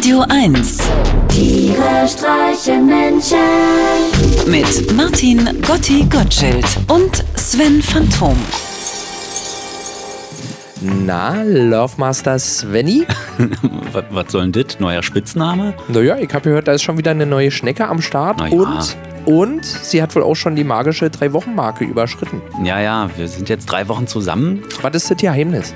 Radio 1 Tiere streichen Menschen. mit Martin Gotti Gottschild und Sven Phantom. Na, Lovemaster Svenny? was, was soll denn das? Neuer Spitzname? Naja, ich habe gehört, da ist schon wieder eine neue Schnecke am Start. Ja. Und, und sie hat wohl auch schon die magische Drei-Wochen-Marke überschritten. Ja, ja, wir sind jetzt drei Wochen zusammen. Was ist das Geheimnis?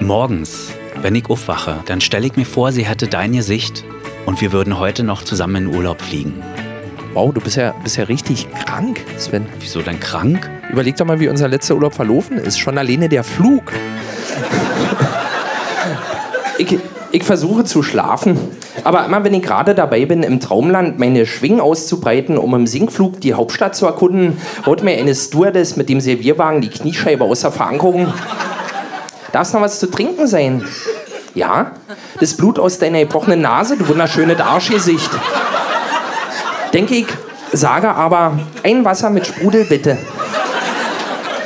Morgens, wenn ich aufwache, dann stelle ich mir vor, sie hätte dein Gesicht und wir würden heute noch zusammen in Urlaub fliegen. Wow, du bist ja, bist ja richtig krank, Sven. Wieso denn krank? Überleg doch mal, wie unser letzter Urlaub verlaufen ist. Schon alleine der Flug. ich, ich versuche zu schlafen. Aber immer wenn ich gerade dabei bin, im Traumland meine Schwingen auszubreiten, um im Sinkflug die Hauptstadt zu erkunden, haut mir eine Stewardess mit dem Servierwagen die Kniescheibe aus der Verankerung. Darf es noch was zu trinken sein? Ja? Das Blut aus deiner gebrochenen Nase, du wunderschönes Arschgesicht. Denke ich, sage aber, ein Wasser mit Sprudel bitte.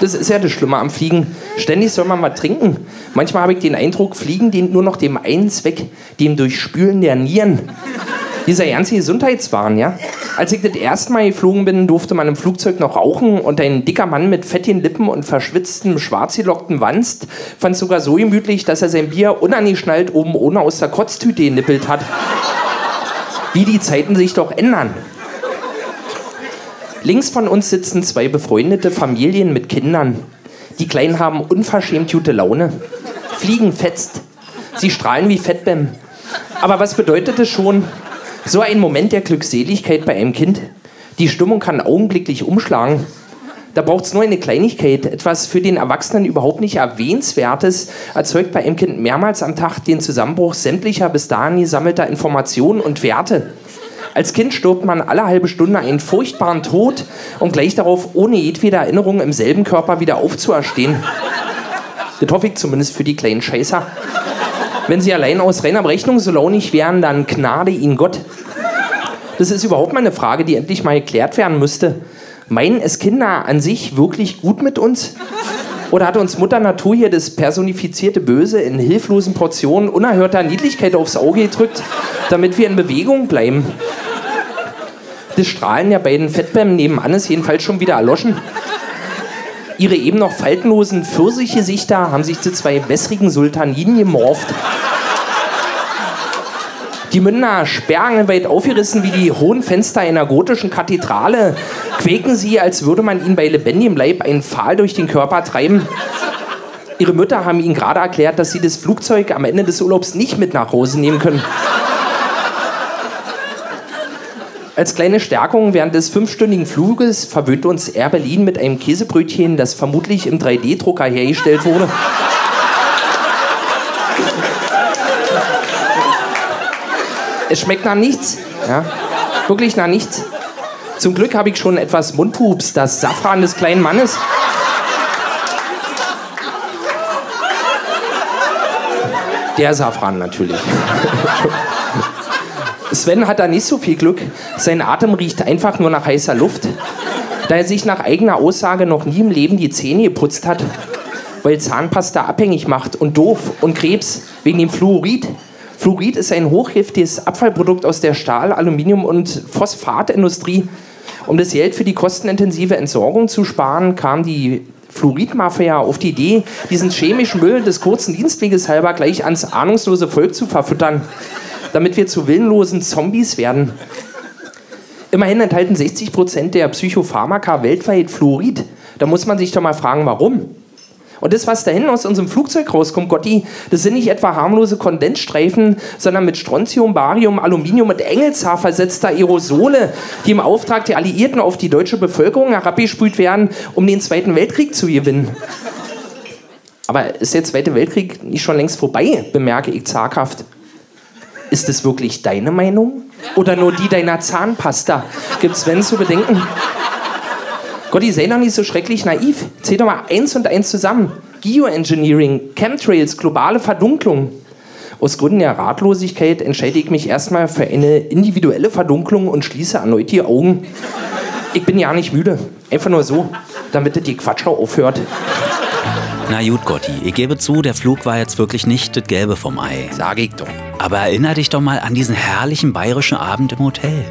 Das ist ja das Schlimme am Fliegen. Ständig soll man was trinken. Manchmal habe ich den Eindruck, Fliegen dient nur noch dem einen Zweck, dem Durchspülen der Nieren. Dieser ganze Gesundheitswahn, ja. Als ich das erste Mal geflogen bin, durfte man im Flugzeug noch rauchen und ein dicker Mann mit fettigen Lippen und verschwitztem, schwarz gelockten Wanst fand es sogar so gemütlich, dass er sein Bier unangeschnallt oben ohne aus der Kotztüte genippelt hat. Wie die Zeiten sich doch ändern. Links von uns sitzen zwei befreundete Familien mit Kindern. Die Kleinen haben unverschämt gute Laune. Fliegen fetzt. Sie strahlen wie Fettbäm. Aber was bedeutet es schon? So ein Moment der Glückseligkeit bei einem Kind. Die Stimmung kann augenblicklich umschlagen. Da braucht es nur eine Kleinigkeit, etwas für den Erwachsenen überhaupt nicht Erwähnenswertes, erzeugt bei einem Kind mehrmals am Tag den Zusammenbruch sämtlicher bis dahin gesammelter Informationen und Werte. Als Kind stirbt man alle halbe Stunde einen furchtbaren Tod, um gleich darauf ohne jedwede Erinnerung im selben Körper wieder aufzuerstehen. Das hoffe ich zumindest für die kleinen Scheißer. Wenn sie allein aus reiner Berechnung so launig wären, dann gnade ihnen Gott. Das ist überhaupt mal eine Frage, die endlich mal geklärt werden müsste. Meinen es Kinder an sich wirklich gut mit uns? Oder hat uns Mutter Natur hier das personifizierte Böse in hilflosen Portionen unerhörter Niedlichkeit aufs Auge gedrückt, damit wir in Bewegung bleiben? Das Strahlen der beiden Fettbämmen nebenan ist jedenfalls schon wieder erloschen. Ihre eben noch faltenlosen Pfirsichgesichter haben sich zu zwei wässrigen Sultaninen gemorpht. Die Münder sperrangelweit aufgerissen wie die hohen Fenster einer gotischen Kathedrale, quäken sie, als würde man ihnen bei lebendigem Leib einen Pfahl durch den Körper treiben. Ihre Mütter haben ihnen gerade erklärt, dass sie das Flugzeug am Ende des Urlaubs nicht mit nach Hause nehmen können. Als kleine Stärkung während des fünfstündigen Fluges verwöhnte uns Air Berlin mit einem Käsebrötchen, das vermutlich im 3D-Drucker hergestellt wurde. Es schmeckt nach nichts. Ja? Wirklich nach nichts. Zum Glück habe ich schon etwas Mundpups, das Safran des kleinen Mannes. Der Safran natürlich. Sven hat da nicht so viel Glück. Sein Atem riecht einfach nur nach heißer Luft. Da er sich nach eigener Aussage noch nie im Leben die Zähne geputzt hat, weil Zahnpasta abhängig macht und doof und Krebs wegen dem Fluorid. Fluorid ist ein hochgiftiges Abfallprodukt aus der Stahl-, Aluminium- und Phosphatindustrie. Um das Geld für die kostenintensive Entsorgung zu sparen, kam die Fluoridmafia auf die Idee, diesen chemischen Müll des kurzen Dienstweges halber gleich ans ahnungslose Volk zu verfüttern, damit wir zu willenlosen Zombies werden. Immerhin enthalten 60 Prozent der Psychopharmaka weltweit Fluorid. Da muss man sich doch mal fragen, warum. Und das, was da hinten aus unserem Flugzeug rauskommt, Gotti, das sind nicht etwa harmlose Kondensstreifen, sondern mit Strontium, Barium, Aluminium und Engelshaar versetzter Aerosole, die im Auftrag der Alliierten auf die deutsche Bevölkerung herabgespült werden, um den Zweiten Weltkrieg zu gewinnen. Aber ist der Zweite Weltkrieg nicht schon längst vorbei, bemerke ich zaghaft. Ist es wirklich deine Meinung? Oder nur die deiner Zahnpasta? Gibt's Sven zu bedenken? Gotti, sei doch nicht so schrecklich naiv. Zähl doch mal eins und eins zusammen. Geoengineering, Chemtrails, globale Verdunklung. Aus Gründen der Ratlosigkeit entscheide ich mich erstmal für eine individuelle Verdunklung und schließe erneut die Augen. Ich bin ja nicht müde. Einfach nur so, damit die Quatschau aufhört. Na gut, Gotti, ich gebe zu, der Flug war jetzt wirklich nicht das Gelbe vom Ei. Sag ich doch. Aber erinner dich doch mal an diesen herrlichen bayerischen Abend im Hotel.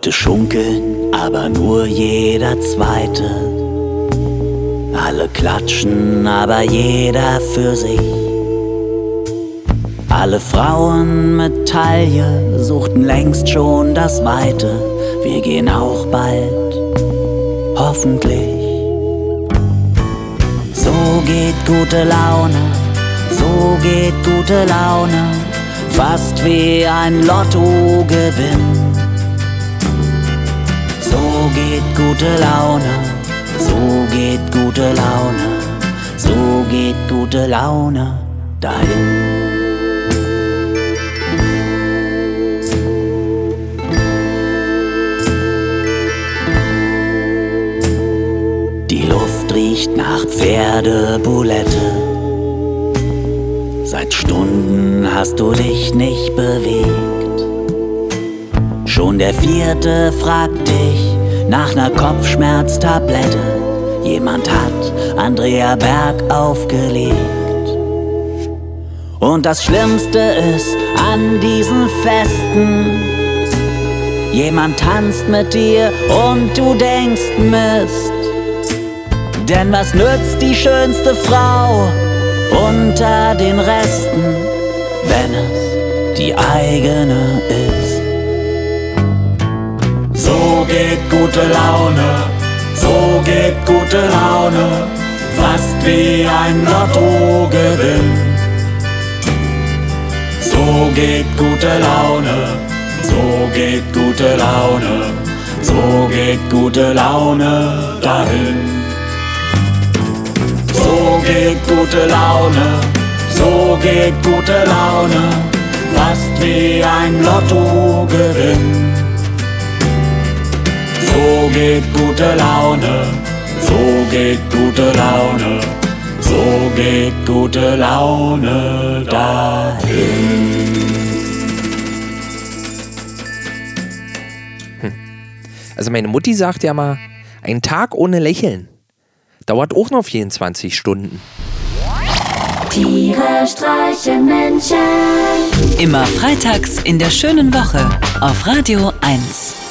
Leute schunkeln, aber nur jeder Zweite. Alle klatschen, aber jeder für sich. Alle Frauen mit Taille suchten längst schon das Weite. Wir gehen auch bald, hoffentlich. So geht gute Laune, so geht gute Laune, fast wie ein Lottogewinn. So geht gute Laune, so geht gute Laune, so geht gute Laune dahin. Die Luft riecht nach Pferdebulette. Seit Stunden hast du dich nicht bewegt. Schon der vierte fragt dich nach ner Kopfschmerztablette. Jemand hat Andrea Berg aufgelegt. Und das Schlimmste ist an diesen Festen, jemand tanzt mit dir und du denkst Mist. Denn was nützt die schönste Frau unter den Resten, wenn es die eigene ist? So geht gute Laune, so geht gute Laune, fast wie ein Lottogewinn. So geht gute Laune, so geht gute Laune, so geht gute Laune dahin. So geht gute Laune, so geht gute Laune, fast wie ein Lottogewinn. So geht gute Laune, so geht gute Laune, so geht gute Laune dahin. Also meine Mutti sagt ja mal, ein Tag ohne Lächeln dauert auch noch 24 Stunden. Tiere streichen Menschen. Immer freitags in der schönen Woche auf Radio 1.